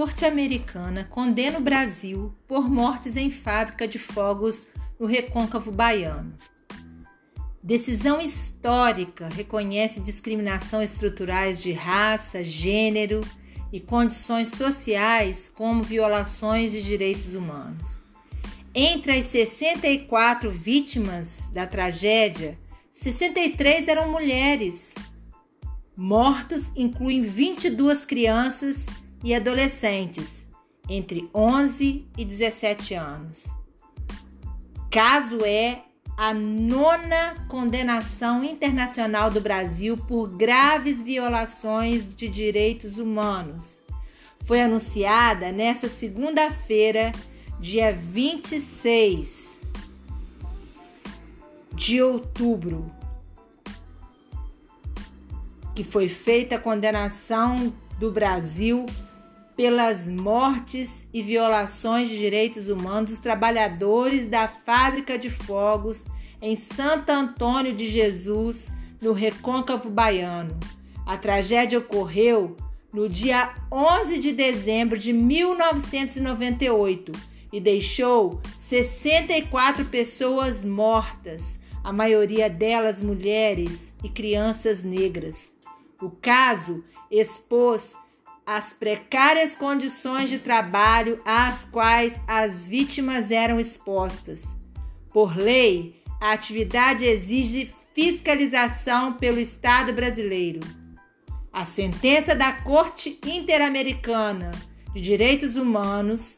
Corte Americana condena o Brasil por mortes em fábrica de fogos no recôncavo baiano. Decisão histórica reconhece discriminação estruturais de raça, gênero e condições sociais como violações de direitos humanos. Entre as 64 vítimas da tragédia, 63 eram mulheres. Mortos incluem 22 crianças e adolescentes entre 11 e 17 anos. Caso é a nona condenação internacional do Brasil por graves violações de direitos humanos. Foi anunciada nesta segunda-feira, dia 26 de outubro, que foi feita a condenação do Brasil pelas mortes e violações de direitos humanos dos trabalhadores da fábrica de fogos em Santo Antônio de Jesus, no Recôncavo Baiano. A tragédia ocorreu no dia 11 de dezembro de 1998 e deixou 64 pessoas mortas, a maioria delas mulheres e crianças negras. O caso expôs as precárias condições de trabalho às quais as vítimas eram expostas. Por lei, a atividade exige fiscalização pelo Estado brasileiro. A sentença da Corte Interamericana de Direitos Humanos,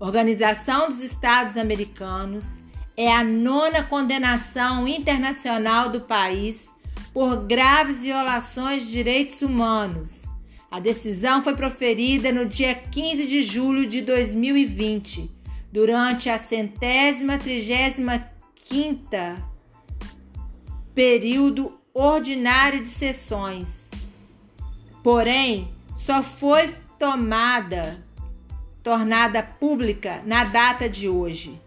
Organização dos Estados Americanos, é a nona condenação internacional do país por graves violações de direitos humanos a decisão foi proferida no dia 15 de julho de 2020, durante a centésima trigésima quinta período ordinário de sessões. Porém, só foi tomada, tornada pública na data de hoje,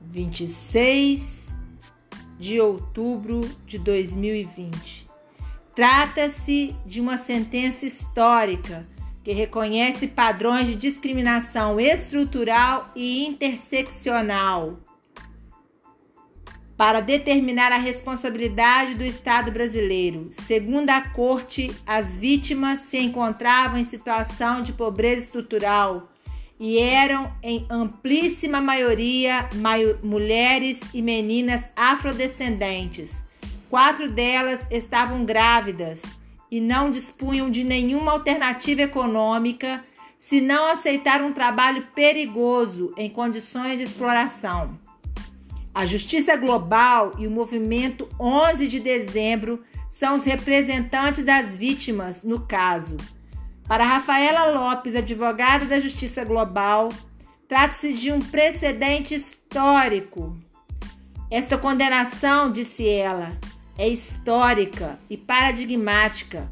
26 de outubro de 2020. Trata-se de uma sentença histórica que reconhece padrões de discriminação estrutural e interseccional para determinar a responsabilidade do Estado brasileiro. Segundo a Corte, as vítimas se encontravam em situação de pobreza estrutural e eram, em amplíssima maioria, mulheres e meninas afrodescendentes Quatro delas estavam grávidas e não dispunham de nenhuma alternativa econômica se não aceitar um trabalho perigoso em condições de exploração. A Justiça Global e o movimento 11 de dezembro são os representantes das vítimas no caso. Para Rafaela Lopes, advogada da Justiça Global, trata-se de um precedente histórico. Esta condenação, disse ela, é histórica e paradigmática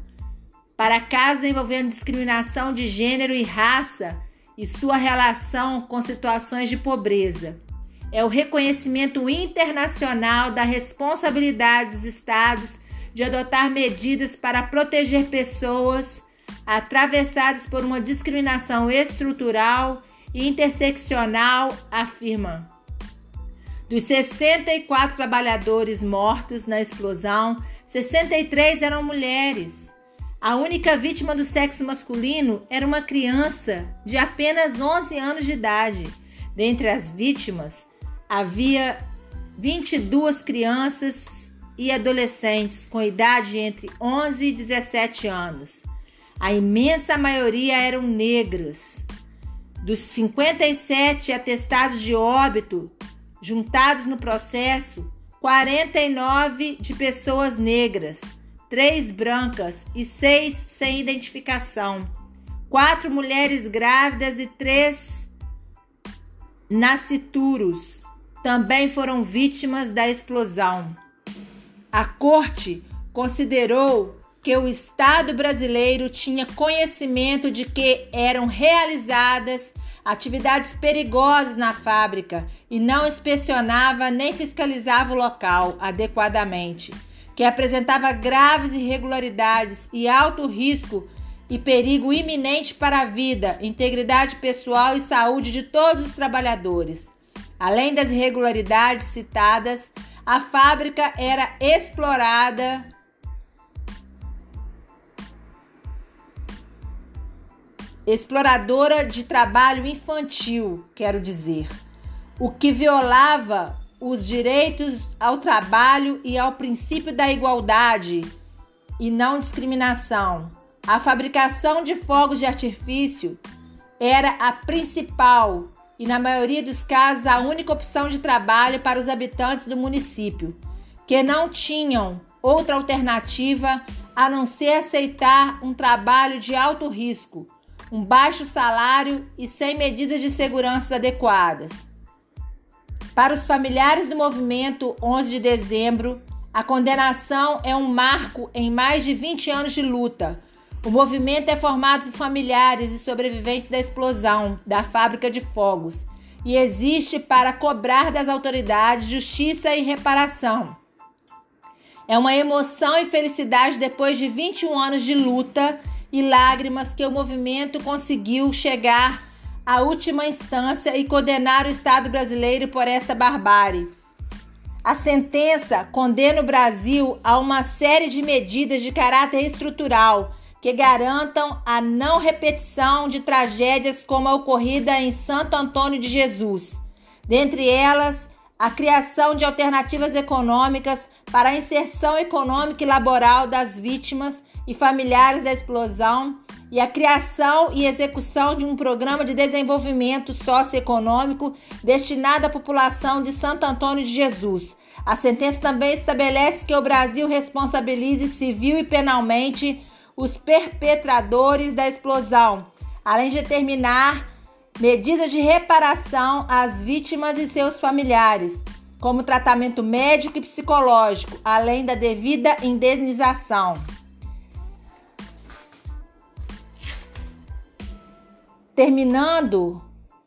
para casos envolvendo discriminação de gênero e raça e sua relação com situações de pobreza. É o reconhecimento internacional da responsabilidade dos Estados de adotar medidas para proteger pessoas atravessadas por uma discriminação estrutural e interseccional, afirma. Dos 64 trabalhadores mortos na explosão, 63 eram mulheres. A única vítima do sexo masculino era uma criança de apenas 11 anos de idade. Dentre as vítimas, havia 22 crianças e adolescentes com idade entre 11 e 17 anos. A imensa maioria eram negros. Dos 57 atestados de óbito, juntados no processo 49 de pessoas negras, 3 brancas e 6 sem identificação, 4 mulheres grávidas e 3 nascituros também foram vítimas da explosão. A corte considerou que o Estado brasileiro tinha conhecimento de que eram realizadas atividades perigosas na fábrica e não inspecionava nem fiscalizava o local adequadamente, que apresentava graves irregularidades e alto risco e perigo iminente para a vida, integridade pessoal e saúde de todos os trabalhadores. Além das irregularidades citadas, a fábrica era explorada exploradora de trabalho infantil, quero dizer, o que violava os direitos ao trabalho e ao princípio da igualdade e não discriminação. A fabricação de fogos de artifício era a principal e, na maioria dos casos, a única opção de trabalho para os habitantes do município, que não tinham outra alternativa a não ser aceitar um trabalho de alto risco, um baixo salário e sem medidas de segurança adequadas. Para os familiares do movimento 11 de dezembro, a condenação é um marco em mais de 20 anos de luta. O movimento é formado por familiares e sobreviventes da explosão da fábrica de fogos e existe para cobrar das autoridades justiça e reparação. É uma emoção e felicidade depois de 21 anos de luta e lágrimas que o movimento conseguiu chegar à última instância e condenar o Estado brasileiro por esta barbárie. A sentença condena o Brasil a uma série de medidas de caráter estrutural que garantam a não repetição de tragédias como a ocorrida em Santo Antônio de Jesus. Dentre elas, a criação de alternativas econômicas para a inserção econômica e laboral das vítimas e familiares da explosão e a criação e execução de um programa de desenvolvimento socioeconômico destinado à população de Santo Antônio de Jesus. A sentença também estabelece que o Brasil responsabilize civil e penalmente os perpetradores da explosão, além de determinar medidas de reparação às vítimas e seus familiares, como tratamento médico e psicológico, além da devida indenização. Terminando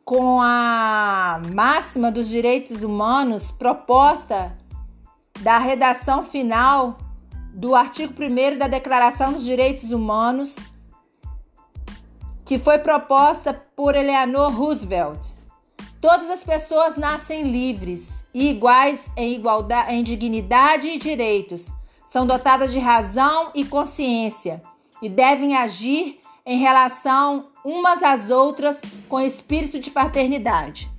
com a máxima dos direitos humanos proposta da redação final do artigo 1 da Declaração dos Direitos Humanos, que foi proposta por Eleanor Roosevelt. Todas as pessoas nascem livres e iguais em igualdade, em dignidade e direitos. São dotadas de razão e consciência e devem agir em relação umas às outras com espírito de fraternidade.